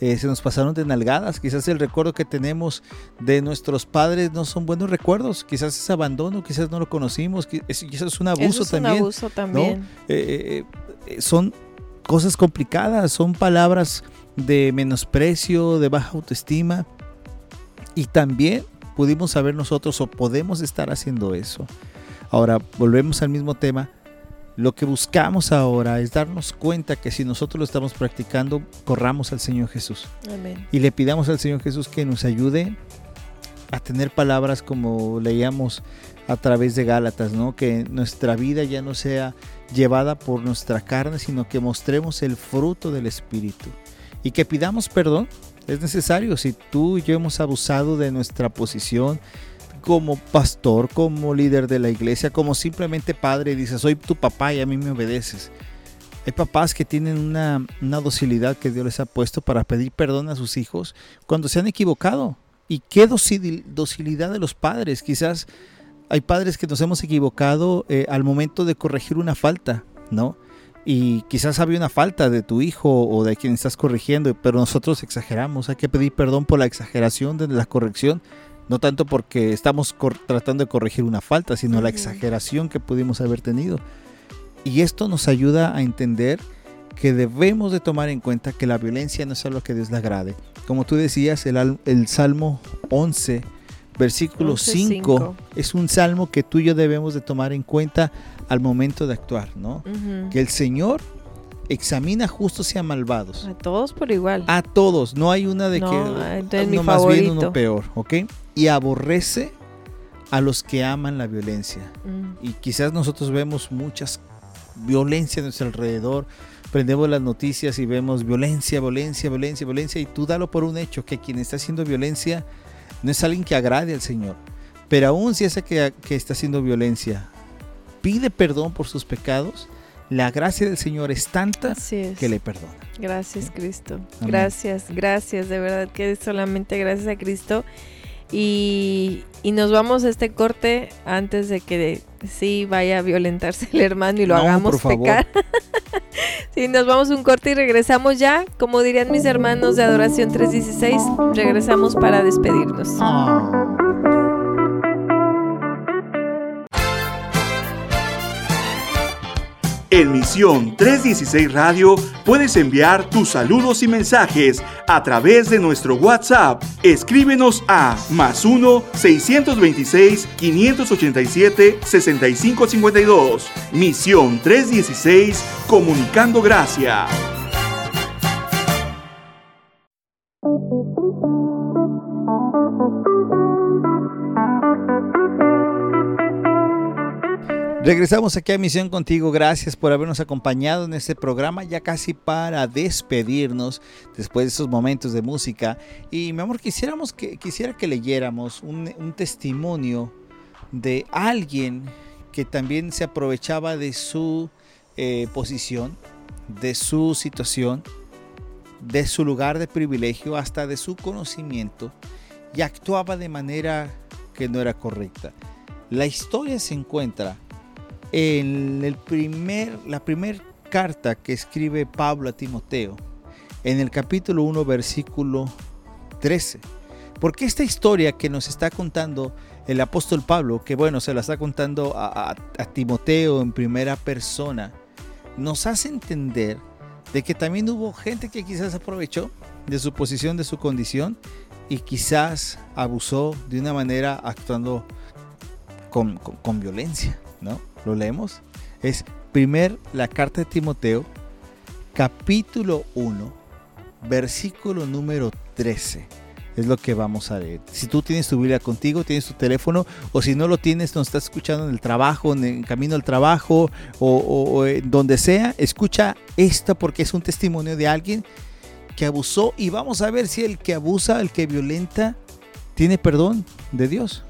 Speaker 2: Eh, se nos pasaron de nalgadas, quizás el recuerdo que tenemos de nuestros padres no son buenos recuerdos, quizás es abandono, quizás no lo conocimos, quizás es un abuso
Speaker 3: Eso es
Speaker 2: también.
Speaker 3: un abuso también.
Speaker 2: Eh, son cosas complicadas, son palabras de menosprecio, de baja autoestima. Y también pudimos saber nosotros o podemos estar haciendo eso. Ahora, volvemos al mismo tema. Lo que buscamos ahora es darnos cuenta que si nosotros lo estamos practicando, corramos al Señor Jesús
Speaker 3: Amén.
Speaker 2: y le pidamos al Señor Jesús que nos ayude a tener palabras como leíamos a través de Gálatas, ¿no? Que nuestra vida ya no sea llevada por nuestra carne, sino que mostremos el fruto del Espíritu y que pidamos perdón. Es necesario si tú y yo hemos abusado de nuestra posición como pastor, como líder de la iglesia, como simplemente padre dices, soy tu papá y a mí me obedeces. Hay papás que tienen una, una docilidad que Dios les ha puesto para pedir perdón a sus hijos cuando se han equivocado. Y qué docil- docilidad de los padres. Quizás hay padres que nos hemos equivocado eh, al momento de corregir una falta, ¿no? Y quizás había una falta de tu hijo o de quien estás corrigiendo, pero nosotros exageramos. Hay que pedir perdón por la exageración de la corrección, no tanto porque estamos tratando de corregir una falta, sino la exageración que pudimos haber tenido. Y esto nos ayuda a entender que debemos de tomar en cuenta que la violencia no es algo que Dios le agrade. Como tú decías, el, al- el Salmo 11, versículo
Speaker 3: 11,
Speaker 2: 5,
Speaker 3: cinco.
Speaker 2: es un salmo que tú y yo debemos de tomar en cuenta al momento de actuar, ¿no? Que el Señor examina justos y a malvados.
Speaker 3: A todos por igual.
Speaker 2: A todos, no hay una de
Speaker 3: No,
Speaker 2: que uno más bien, uno peor, ¿ok? Y aborrece a los que aman la violencia.
Speaker 3: Mm.
Speaker 2: Y quizás nosotros vemos muchas violencia a nuestro alrededor, prendemos las noticias y vemos violencia, violencia, violencia, violencia, y tú dalo por un hecho, que quien está haciendo violencia no es alguien que agrade al Señor. Pero aún si ese que, que está haciendo violencia pide perdón por sus pecados, la gracia del Señor es tanta
Speaker 3: es.
Speaker 2: que le perdona.
Speaker 3: Gracias, Cristo.
Speaker 2: Amén.
Speaker 3: Gracias, gracias. De verdad que solamente gracias a Cristo. Y, y nos vamos a este corte antes de que sí vaya a violentarse el hermano y lo
Speaker 2: No,
Speaker 3: hagamos pecar. [laughs] sí, nos vamos a un corte y regresamos ya. Como dirían mis hermanos de Adoración 316, regresamos para despedirnos.
Speaker 2: Ah.
Speaker 4: En Misión 316 Radio puedes enviar tus saludos y mensajes a través de nuestro WhatsApp. Escríbenos a más 1-626-587-6552. Misión 316, Comunicando Gracia.
Speaker 2: Regresamos aquí a Misión Contigo. Gracias por habernos acompañado en este programa, ya casi para despedirnos después de esos momentos de música. Y mi amor, quisiéramos que, quisiera que leyéramos un, testimonio de alguien que también se aprovechaba de su eh, posición, de su situación, de su lugar de privilegio, hasta de su conocimiento, y actuaba de manera que no era correcta. La historia se encuentra en el primer, la primera carta que escribe Pablo a Timoteo, en el capítulo 1, versículo 13. Porque esta historia que nos está contando el apóstol Pablo, que bueno, se la está contando a, Timoteo en primera persona, nos hace entender de que también hubo gente que quizás aprovechó de su posición, de su condición, y quizás abusó de una manera actuando con violencia, ¿no? ¿Lo leemos? Es primer la carta de Timoteo, capítulo 1, versículo número 13. Es lo que vamos a leer. Si tú tienes tu Biblia contigo, tienes tu teléfono, o si no lo tienes, nos estás escuchando en el trabajo, en el camino al trabajo, o, donde sea, escucha esto porque es un testimonio de alguien que abusó y vamos a ver si el que abusa, el que violenta, tiene perdón de Dios.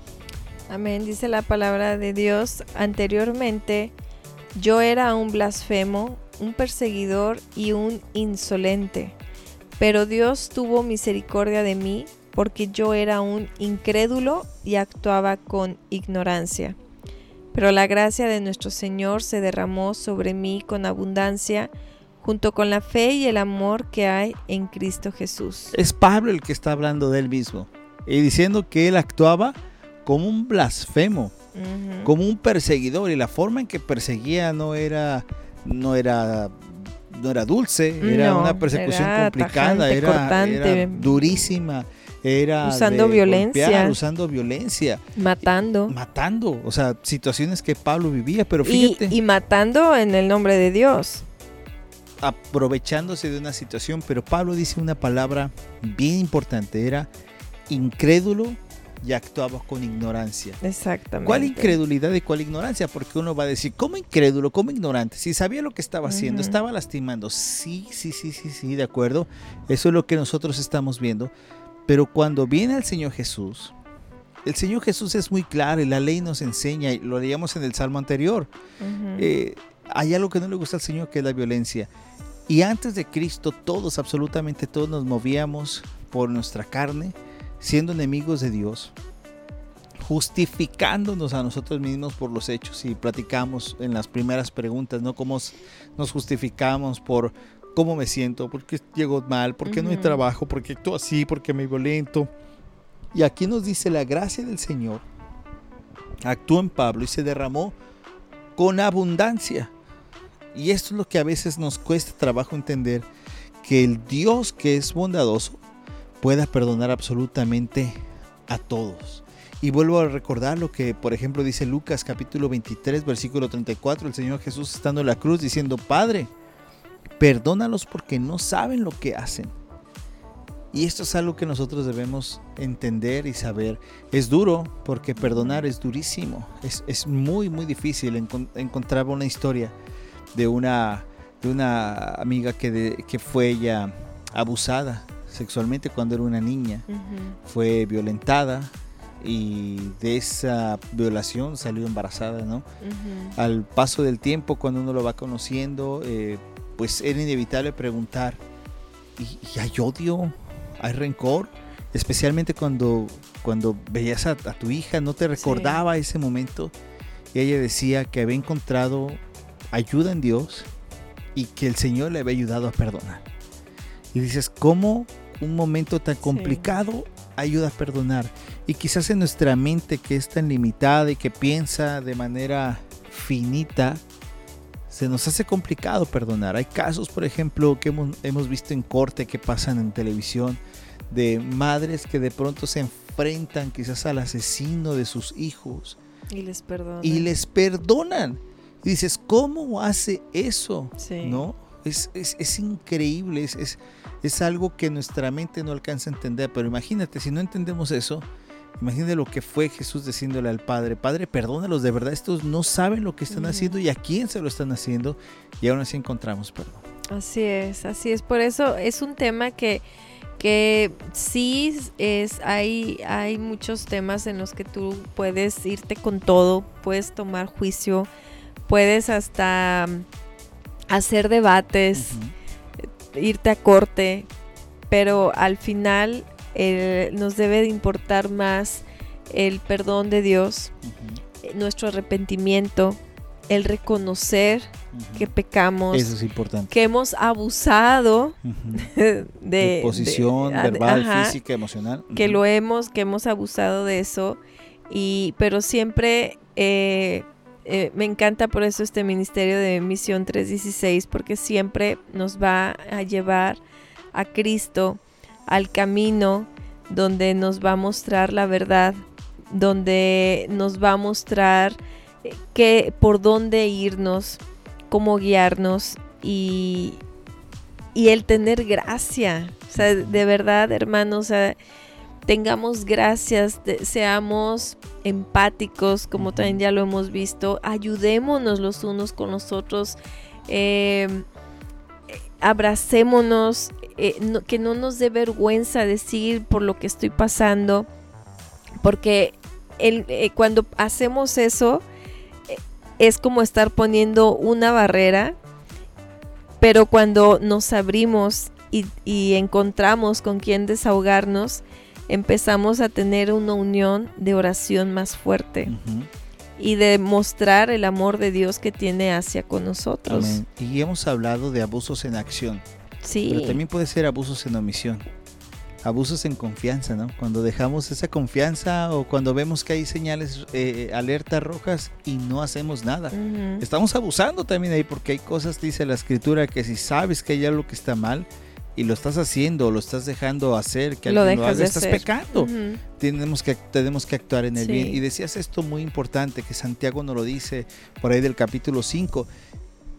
Speaker 3: Amén, dice la palabra de Dios. Anteriormente yo era un blasfemo, un perseguidor y un insolente. Pero Dios tuvo misericordia de mí porque yo era un incrédulo y actuaba con ignorancia. Pero la gracia de nuestro Señor se derramó sobre mí con abundancia, junto con la fe y el amor que hay en Cristo Jesús.
Speaker 2: Es Pablo el que está hablando de él mismo y diciendo que él actuaba como un blasfemo, como un perseguidor y la forma en que perseguía no era no era no era dulce, era una persecución complicada, era, durísima, era
Speaker 3: usando violencia,
Speaker 2: usando violencia,
Speaker 3: matando,
Speaker 2: matando, o sea, situaciones que Pablo vivía, pero fíjate,
Speaker 3: y, y matando en el nombre de Dios.
Speaker 2: Aprovechándose de una situación, pero Pablo dice una palabra bien importante, era incrédulo y actuaba con ignorancia.
Speaker 3: Exactamente.
Speaker 2: ¿Cuál incredulidad y cuál ignorancia? Porque uno va a decir, ¿cómo incrédulo? ¿Cómo ignorante? Si sabía lo que estaba haciendo, estaba lastimando. Sí, sí, sí, sí, sí, de acuerdo. Eso es lo que nosotros estamos viendo. Pero cuando viene el Señor Jesús, el Señor Jesús es muy claro y la ley nos enseña, y lo leíamos en el Salmo anterior. Eh, hay algo que no le gusta al Señor, que es la violencia. Y antes de Cristo, todos, absolutamente todos, nos movíamos por nuestra carne, siendo enemigos de Dios, justificándonos a nosotros mismos por los hechos y platicamos en las primeras preguntas, ¿no? Cómo nos justificamos por cómo me siento, por qué llego mal, por qué no hay trabajo, por qué actúo así, por qué me violento. Y aquí nos dice la gracia del Señor actuó en Pablo y se derramó con abundancia. Y esto es lo que a veces nos cuesta trabajo entender, que el Dios que es bondadoso pueda perdonar absolutamente a todos. Y vuelvo a recordar lo que, por ejemplo, dice Lucas capítulo 23, versículo 34, el Señor Jesús estando en la cruz diciendo, Padre, perdónalos porque no saben lo que hacen. Y esto es algo que nosotros debemos entender y saber. Es duro porque perdonar es durísimo. Es, muy, muy difícil. encontrar una historia de una, de una amiga que, que fue ella abusada sexualmente cuando era una niña. Fue violentada y de esa violación salió embarazada, ¿no? Al paso del tiempo, cuando uno lo va conociendo, eh, pues era inevitable preguntar, ¿y, hay odio? ¿Hay rencor? Especialmente cuando, cuando veías a, tu hija, no te recordaba ese momento. Y ella decía que había encontrado ayuda en Dios y que el Señor le había ayudado a perdonar. Y dices, ¿cómo un momento tan complicado ayuda a perdonar? Y quizás en nuestra mente que es tan limitada y que piensa de manera finita, se nos hace complicado perdonar. Hay casos, por ejemplo, que hemos, hemos visto en corte, que pasan en televisión, de madres que de pronto se enfrentan quizás al asesino de sus hijos.
Speaker 3: Y les perdonan.
Speaker 2: Y les perdonan. Y dices, ¿cómo hace eso?
Speaker 3: Sí.
Speaker 2: ¿No? Es, es, es increíble, es, es, es algo que nuestra mente no alcanza a entender. Pero imagínate, si no entendemos eso, Imagínate lo que fue Jesús diciéndole al Padre, Padre, perdónalos, de verdad, estos no saben lo que están haciendo y a quién se lo están haciendo y aún así encontramos perdón.
Speaker 3: Así es, así es. Por eso es un tema que, que sí es, hay, hay muchos temas en los que tú puedes irte con todo, puedes tomar juicio, puedes hasta mm, hacer debates, irte a corte, pero al final eh, nos debe de importar más el perdón de Dios, eh, nuestro arrepentimiento, el reconocer que pecamos,
Speaker 2: Eso es importante.
Speaker 3: que hemos abusado [laughs] de,
Speaker 2: De posición,
Speaker 3: de-
Speaker 2: verbal,
Speaker 3: ajá,
Speaker 2: física, emocional.
Speaker 3: que lo hemos que hemos abusado de eso y pero siempre eh, eh, me encanta por eso este ministerio de misión 316 porque siempre nos va a llevar a Cristo al camino donde nos va a mostrar la verdad donde nos va a mostrar eh, que por dónde irnos cómo guiarnos y y el tener gracia. O sea, de verdad, hermanos, tengamos gracias, seamos empáticos, como también ya lo hemos visto, ayudémonos los unos con los otros, eh, eh, abracémonos, eh, no- que no nos dé vergüenza decir por lo que estoy pasando, porque el- eh, cuando hacemos eso, es como estar poniendo una barrera pero cuando nos abrimos y, y encontramos con quien desahogarnos, empezamos a tener una unión de oración más fuerte
Speaker 2: Ujú.
Speaker 3: y de mostrar el amor de Dios que tiene hacia con nosotros.
Speaker 2: Amén. Y hemos hablado de abusos en acción,
Speaker 3: Sí,
Speaker 2: pero también puede ser abusos en omisión. Abusos en confianza, ¿no? Cuando dejamos esa confianza o cuando vemos que hay señales, eh, alertas rojas y no hacemos nada.
Speaker 3: Ujú.
Speaker 2: Estamos abusando también ahí porque hay cosas, dice la escritura, que si sabes que hay algo que está mal y lo estás haciendo o lo estás dejando hacer, que
Speaker 3: Lo
Speaker 2: alguien lo
Speaker 3: dejas
Speaker 2: haga,
Speaker 3: de
Speaker 2: estás
Speaker 3: hacer.
Speaker 2: pecando.
Speaker 3: Ujú.
Speaker 2: Tenemos que, tenemos que actuar en el
Speaker 3: Sí.
Speaker 2: bien. Y decías esto muy importante que Santiago nos lo dice por ahí del capítulo 5,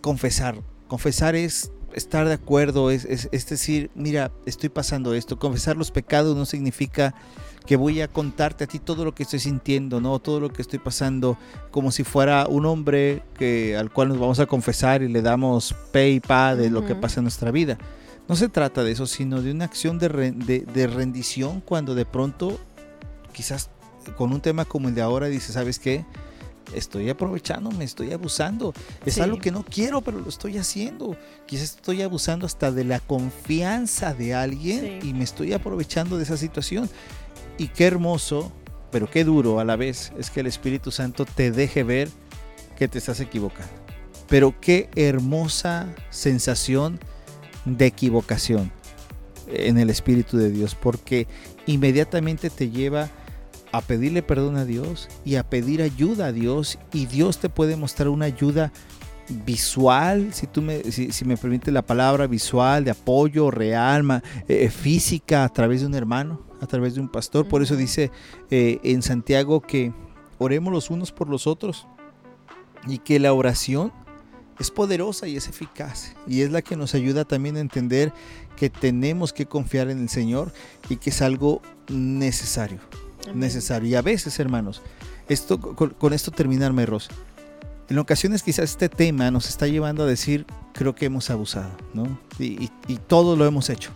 Speaker 2: confesar. Confesar es estar de acuerdo, es, es, es decir, mira, estoy pasando esto. Confesar los pecados no significa que voy a contarte a ti todo lo que estoy sintiendo, no, todo lo que estoy pasando, como si fuera un hombre que al cual nos vamos a confesar y le damos pe y pa de lo que pasa en nuestra vida. No se trata de eso, sino de una acción de, re- de- de rendición cuando de pronto, quizás con un tema como el de ahora, dice, ¿sabes qué? Estoy aprovechando, me estoy abusando. Es
Speaker 3: Sí.
Speaker 2: algo que no quiero, pero lo estoy haciendo. Quizás estoy abusando hasta de la confianza de alguien
Speaker 3: Sí.
Speaker 2: y me estoy aprovechando de esa situación. Y qué hermoso, pero qué duro a la vez, es que el Espíritu Santo te deje ver que te estás equivocando. Pero qué hermosa sensación de equivocación en el Espíritu de Dios, porque inmediatamente te lleva a pedirle perdón a Dios y a pedir ayuda a Dios y Dios te puede mostrar una ayuda visual, si tú me, si, si me permite la palabra visual, de apoyo real, ma- eh, física a través de un hermano, a través de un pastor. Por eso dice eh, en Santiago que oremos los unos por los otros y que la oración es poderosa y es eficaz y es la que nos ayuda también a entender que tenemos que confiar en el Señor y que es algo necesario
Speaker 3: Amén.
Speaker 2: necesario. Y a veces, hermanos, esto, con, con esto terminarme, Ros. En ocasiones quizás este tema nos está llevando a decir, creo que hemos abusado, ¿no? Y, y- y todo lo hemos hecho.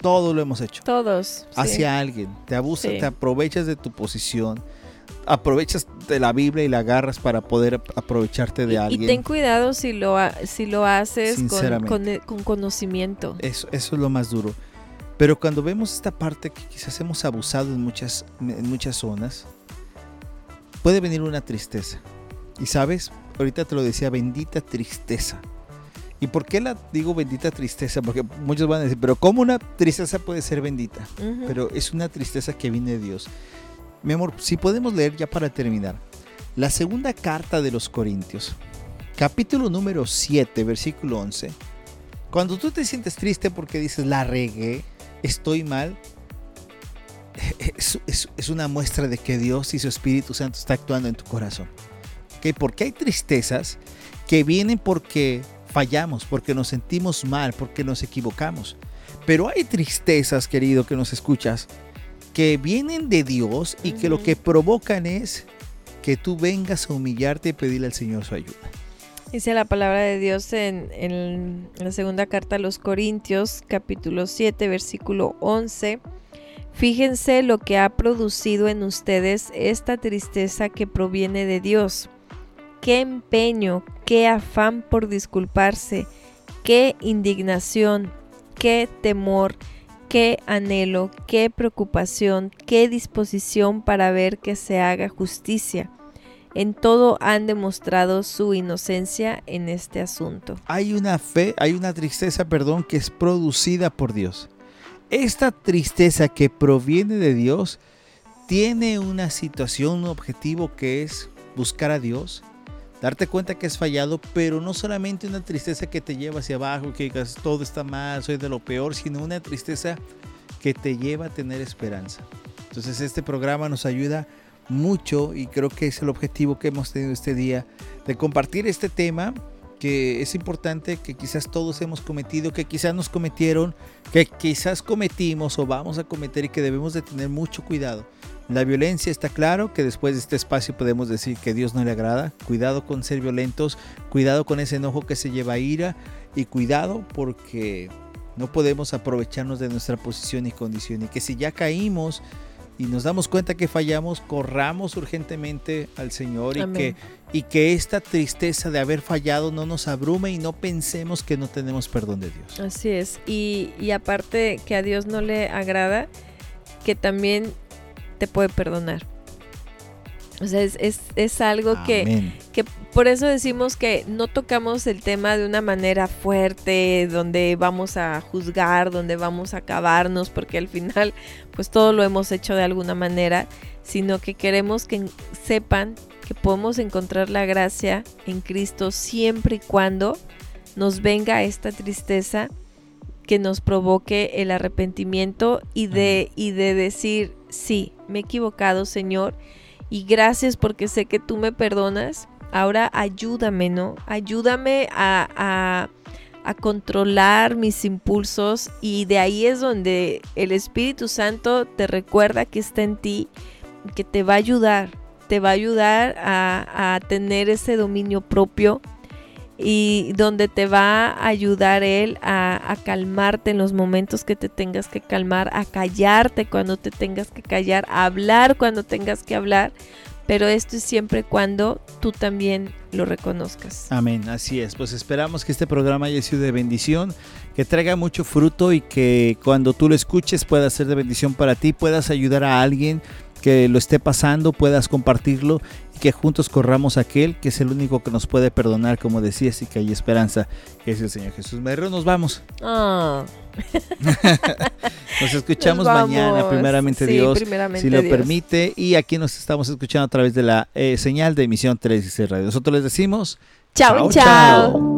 Speaker 2: Todo lo hemos hecho.
Speaker 3: Todos. sí.
Speaker 2: Hacia alguien. Te abusas,
Speaker 3: Sí.
Speaker 2: te aprovechas de tu posición. Aprovechas de la Biblia y la agarras para poder ap- aprovecharte de
Speaker 3: Y- y,
Speaker 2: alguien.
Speaker 3: ten cuidado si lo, si lo haces con, con, eh, con conocimiento.
Speaker 2: Eso, eso es lo más duro. Pero cuando vemos esta parte que quizás hemos abusado en muchas, en muchas zonas, puede venir una tristeza. Y sabes, ahorita te lo decía, bendita tristeza. ¿Y por qué la digo bendita tristeza? Porque muchos van a decir, pero ¿cómo una tristeza puede ser bendita?
Speaker 3: Ujú.
Speaker 2: Pero es una tristeza que viene de Dios. Mi amor, si podemos leer ya para terminar. La segunda carta de los Corintios. capítulo número 7, versículo 11. Cuando tú te sientes triste porque dices, la regué, estoy mal, [laughs] es, una muestra de que Dios y su Espíritu Santo está actuando en tu corazón. ¿Okay? Porque hay tristezas que vienen porque fallamos, porque nos sentimos mal, porque nos equivocamos. Pero hay tristezas, querido, que nos escuchas, que vienen de Dios y que lo que provocan es que tú vengas a humillarte y pedirle al Señor su ayuda.
Speaker 3: Dice la palabra de Dios en, en, la segunda carta a los Corintios, capítulo 7, versículo 11. Fíjense lo que ha producido en ustedes esta tristeza que proviene de Dios. Qué empeño, qué afán por disculparse, qué indignación, qué temor, qué anhelo, qué preocupación, qué disposición para ver que se haga justicia. En todo han demostrado su inocencia en este asunto.
Speaker 2: Hay una fe, hay una tristeza, perdón, que es producida por Dios. Esta tristeza que proviene de Dios tiene una situación, un objetivo que es buscar a Dios, darte cuenta que es fallado, pero no solamente una tristeza que te lleva hacia abajo, que todo está mal, soy de lo peor, sino una tristeza que te lleva a tener esperanza. Entonces este programa nos ayuda mucho y creo que es el objetivo que hemos tenido este día de compartir este tema que es importante, que quizás todos hemos cometido, que quizás nos cometieron, que quizás cometimos o vamos a cometer y que debemos de tener mucho cuidado. La violencia está claro que después de este espacio podemos decir que Dios no le agrada. Cuidado con ser violentos, cuidado con ese enojo que se lleva a ira y cuidado porque no podemos aprovecharnos de nuestra posición y condición y que si ya caímos y nos damos cuenta que fallamos, corramos urgentemente al Señor y que, y que esta tristeza de haber fallado no nos abrume y no pensemos que no tenemos perdón de Dios.
Speaker 3: Así es. Y, y aparte que a Dios no le agrada, que también te puede perdonar. O sea, es, es, algo que, que, por eso decimos que no tocamos el tema de una manera fuerte, donde vamos a juzgar, donde vamos a acabarnos, porque al final, pues todo lo hemos hecho de alguna manera, sino que queremos que sepan que podemos encontrar la gracia en Cristo siempre y cuando nos venga esta tristeza que nos provoque el arrepentimiento y de, y de decir, sí, me he equivocado, Señor y gracias porque sé que tú me perdonas. Ahora ayúdame, ¿no? Ayúdame a, a, controlar mis impulsos y de ahí es donde el Espíritu Santo te recuerda que está en ti, que te va a ayudar, te va a ayudar a, a tener ese dominio propio y donde te va a ayudar Él a, calmarte en los momentos que te tengas que calmar, a callarte cuando te tengas que callar, a hablar cuando tengas que hablar. Pero esto es siempre cuando tú también lo reconozcas.
Speaker 2: Amén, así es. Pues esperamos que este programa haya sido de bendición, que traiga mucho fruto y que cuando tú lo escuches pueda ser de bendición para ti, puedas ayudar a alguien que lo esté pasando, puedas compartirlo que juntos corramos a aquel que es el único que nos puede perdonar, como decías, y que hay esperanza, que es el Señor Jesús. Merro, nos vamos. Ah. [laughs] nos escuchamos mañana, primeramente Dios, si lo permite. Y aquí nos estamos escuchando a través de la eh, señal de emisión 3 Radio. Nosotros les decimos...
Speaker 3: Chao, chao. chao.